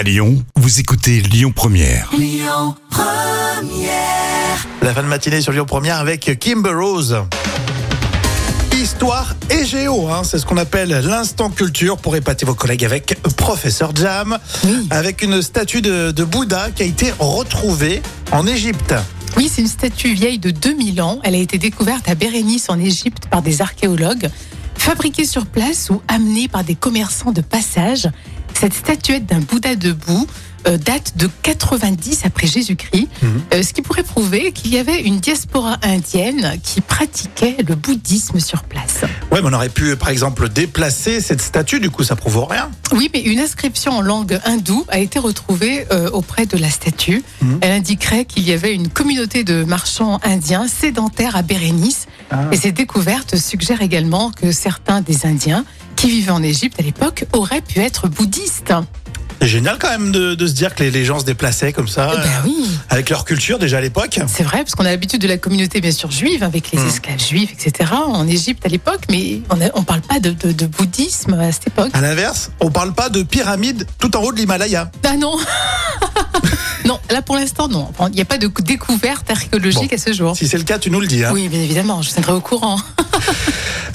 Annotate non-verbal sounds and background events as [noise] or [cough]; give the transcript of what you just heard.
À Lyon, vous écoutez Lyon Première. La fin de matinée sur Lyon Première avec Kimber Rose. Histoire et géo, hein, c'est ce qu'on appelle l'instant culture pour épater vos collègues avec Professeur Jam, avec une statue de, de Bouddha qui a été retrouvée en Égypte. Oui, c'est une statue vieille de 2000 ans. Elle a été découverte à Bérénice en Égypte par des archéologues. Fabriquée sur place ou amenée par des commerçants de passage, cette statuette d'un Bouddha debout euh, date de 90 après Jésus-Christ, euh, ce qui pourrait prouver qu'il y avait une diaspora indienne qui pratiquait le bouddhisme sur place. Ouais, mais on aurait pu, par exemple, déplacer cette statue, du coup, ça prouve rien. Oui, mais une inscription en langue hindoue a été retrouvée euh, auprès de la statue. Mhm. Elle indiquerait qu'il y avait une communauté de marchands indiens sédentaires à Bérénice. Ah. Et ces découvertes suggèrent également que certains des Indiens qui vivaient en Égypte à l'époque auraient pu être bouddhistes. C'est génial quand même de, de se dire que les, les gens se déplaçaient comme ça, Eh ben euh, oui, avec leur culture déjà à l'époque. c'est vrai, parce qu'on a l'habitude de la communauté bien sûr juive, avec les Mhm. esclaves juifs, etc., en Égypte à l'époque, mais on ne parle pas de, de- de bouddhisme à cette époque. À l'inverse, on parle pas de pyramide tout en haut de l'Himalaya. Ah non [laughs] Non, là pour l'instant non. Il n'y a pas de découverte archéologique Bon. à ce jour. Si c'est le cas, tu nous le dis. Hein. Oui, bien évidemment, je tiendrai au courant. [laughs]